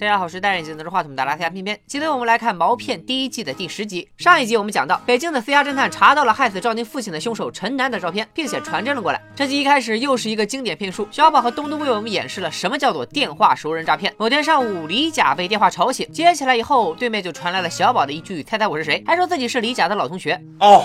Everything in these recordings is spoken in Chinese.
大家好，我是戴眼镜拿着话筒的拉斯加片片。今天我们来看《毛片》第一季的第十集。上一集我们讲到，北京的私家侦探查到了害死赵宁父亲的凶手陈楠的照片，并且传真了过来。这集一开始又是一个经典骗术，小宝和东东为我们演示了什么叫做电话熟人诈骗。某天上午，李甲被电话吵醒，接起来以后，对面就传来了小宝的一句“猜猜我是谁”，还说自己是李甲的老同学。哦，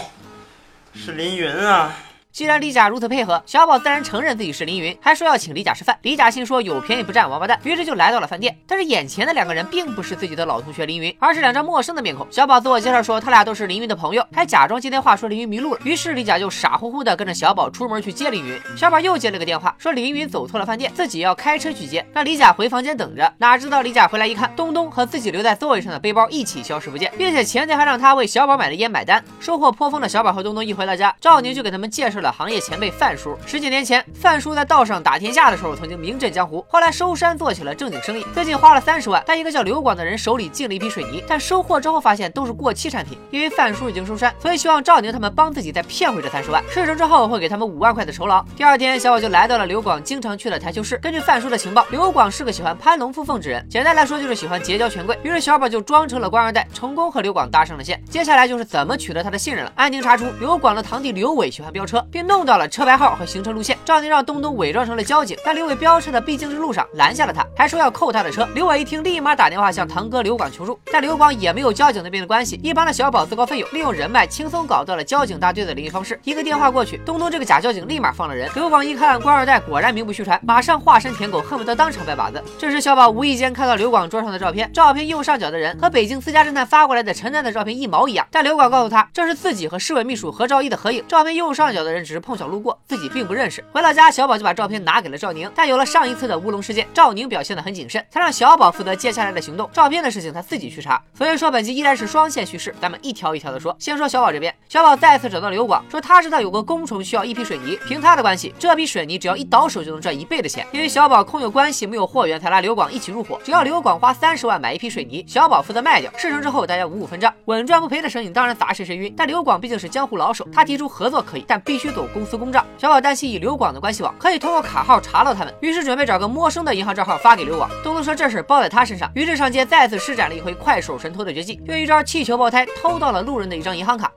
是凌云啊。既然李甲如此配合，小宝自然承认自己是凌云，还说要请李甲吃饭。李甲心说有便宜不占王八蛋，于是就来到了饭店。但是眼前的两个人并不是自己的老同学凌云，而是两张陌生的面孔。小宝自我介绍说他俩都是凌云的朋友，还假装接电话说凌云迷路了。于是李甲就傻乎乎的跟着小宝出门去接凌云。小宝又接了个电话，说凌云走错了饭店，自己要开车去接，让李甲回房间等着。哪知道李甲回来一看，东东和自己留在座位上的背包一起消失不见，并且前天还让他为小宝买的烟买单。收获颇丰的小宝和东东一回到家，赵宁就给他们介绍了行业前辈。范叔十几年前，范叔在道上打天下的时候曾经名震江湖，后来收山做起了正经生意。最近花了三十万，在一个叫刘广的人手里进了一批水泥，但收货之后发现都是过期产品。因为范叔已经收山，所以希望赵宁他们帮自己再骗回这三十万。事成之后会给他们五万块的酬劳。第二天，小宝就来到了刘广经常去的台球室。根据范叔的情报，刘广是个喜欢攀龙附凤之人，简单来说就是喜欢结交权贵。于是小宝就装成了官二代，成功和刘广搭上了线。接下来就是怎么取得他的信任了。安宁查出刘广的堂弟刘伟喜欢飙车，并弄到了车牌号和行车路线。赵宁让东东伪装成了交警，在刘伟飙车的必经之路上拦下了他，还说要扣他的车。刘伟一听，立马打电话向堂哥刘广求助，但刘广也没有交警那边的关系。一旁的小宝自告奋勇，利用人脉轻松搞到了交警大队的联系方式。一个电话过去，东东这个假交警立马放了人。刘广一看官二代果然名不虚传，马上化身舔狗，恨不得当场拜把子。这时小宝无意间看到刘广桌上的照片，照片右上角的人和北京私家侦探发过来的陈楠的照片一毛一样，但刘广告诉他这是自己和市委秘书何兆一的合影，照片右上角的人只是碰巧路过，自己并不认识。回到家，小宝就把照片拿给了赵宁。但有了上一次的乌龙事件，赵宁表现得很谨慎，他让小宝负责接下来的行动，照片的事情他自己去查。所以说本集依然是双线叙事，咱们一条一条的说。先说小宝这边，小宝再次找到刘广，说他知道有个工程需要一批水泥，凭他的关系，这批水泥只要一倒手就能赚一倍的钱。因为小宝空有关系没有货源，才拉刘广一起入伙。只要刘广花三十万买一批水泥，小宝负责卖掉，事成之后大家五五分账，稳赚不赔的生意当然砸谁谁晕。但刘广毕竟是江湖老手，他提出合作可以，但必须走公司公账。小宝担心以刘广的关系网可以通过卡号查到他们，于是准备找个陌生的银行账号发给刘广。东东说这事包在他身上，于是上街再次施展了一回快手神偷的绝技，用一招气球爆胎偷到了路人的一张银行卡。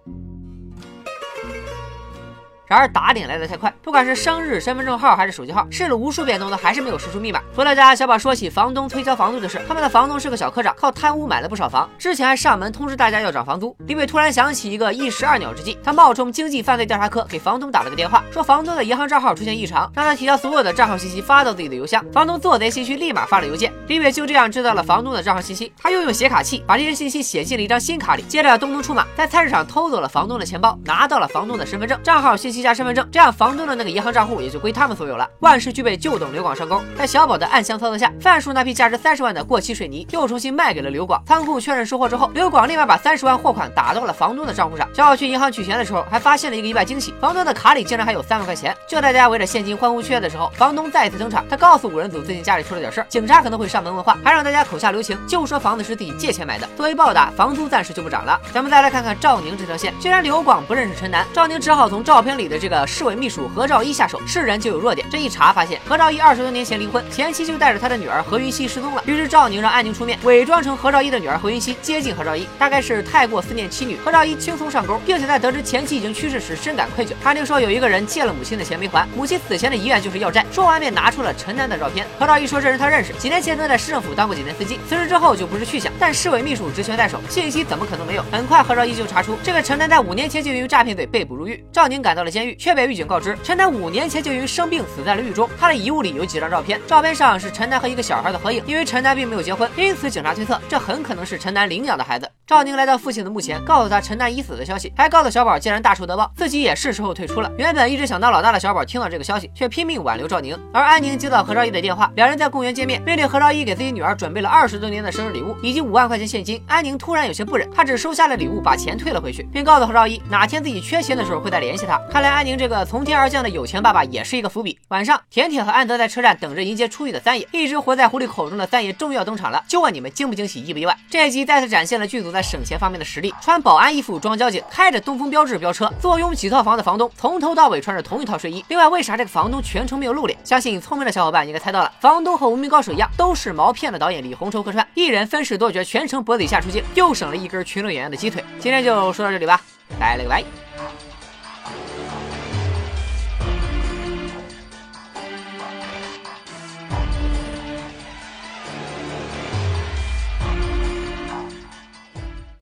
然而打点来的太快，不管是生日、身份证号还是手机号，试了无数遍，东东还是没有试出密码。回到家，小宝说起房东催交房租的事，他们的房东是个小科长，靠贪污买了不少房，之前还上门通知大家要涨房租。李伟突然想起一个一石二鸟之计，他冒充经济犯罪调查科给房东打了个电话，说房东的银行账号出现异常，让他提交所有的账号信息发到自己的邮箱。房东做贼心虚，立马发了邮件。李伟就这样知道了房东的账号信息，他又用写卡器把这些信息写进了一张新卡里，接着东东出马，在菜市场偷走了房东的钱包，拿到了房东的身份证、账号信息加身份证，这样。房东的那个银行账户也就归他们所有了。万事俱备，就等刘广上钩。在小宝的暗箱操作下，范叔那批价值三十万的过期水泥又重新卖给了刘广。仓库确认收货之后，刘广立马把三十万货款打到了房东的账户上。小宝去银行取钱的时候，还发现了一个意外惊喜：房东的卡里竟然还有三万块钱。就在大家围着现金欢呼雀跃的时候，房东再次登场。他告诉五人组，最近家里出了点事儿，警察可能会上门问话，还让大家口下留情，就说房子是自己借钱买的。作为报答，房租暂时就不涨了。咱们再来看看赵宁这条线。既然刘广不认识陈楠，赵宁只好从照片里的这个市委秘书何兆一下手。是人就有弱点，这一查发现何兆一二十多年前离婚，前妻就带着他的女儿何云熙失踪了。于是赵宁让安宁出面，伪装成何兆一的女儿何云熙接近何兆一，大概是太过思念妻女，何兆一轻松上钩，并且在得知前妻已经去世时深感愧疚。安宁说有一个人借了母亲的钱没还，母亲死前的遗愿就是要债。说完便拿出了陈楠的照片。何兆一说这人他认识，几年前曾在市政府当过几年司机，辞职之后就不知去向。但市委秘书职权在手，信息怎么可能没有？很快何兆一就查出这个陈楠在五年前就因为诈骗罪被捕入狱。赵宁赶到了监却被狱警告知陈楠五年前就因为生病。死在了狱中，他的遗物里有几张照片，照片上是陈楠和一个小孩的合影。因为陈楠并没有结婚，因此警察推测这很可能是陈楠领养的孩子。赵宁来到父亲的墓前，告诉他陈楠已死的消息，还告诉小宝既然大仇得报，自己也是时候退出了。原本一直想当老大的小宝听到这个消息，却拼命挽留赵宁。而安宁接到何兆一的电话，两人在公园见面，命令何兆一给自己女儿准备了二十多年的生日礼物以及五万块钱现金。安宁突然有些不忍，他只收下了礼物，把钱退了回去，并告诉何兆一哪天自己缺钱的时候会再联系他。看来安宁这个从天而降的有钱爸爸也是一个伏笔。晚上，甜甜和安德在车站等着迎接出狱的三爷，一直活在狐狸口中的三爷终于要登场了。就问你们惊不惊喜，意不意外？这一集再次展现了剧组在省钱方面的实力，穿保安衣服装交警，开着东风标致飙车，坐拥几套房的房东，从头到尾穿着同一套睡衣。另外，为啥这个房东全程没有露脸？相信聪明的小伙伴应该猜到了，房东和无名高手一样，都是毛片的导演李红绸客串，一人分饰多角，全程脖子以下出镜，又省了一根群众演员的鸡腿。今天就说到这里吧，拜了个拜。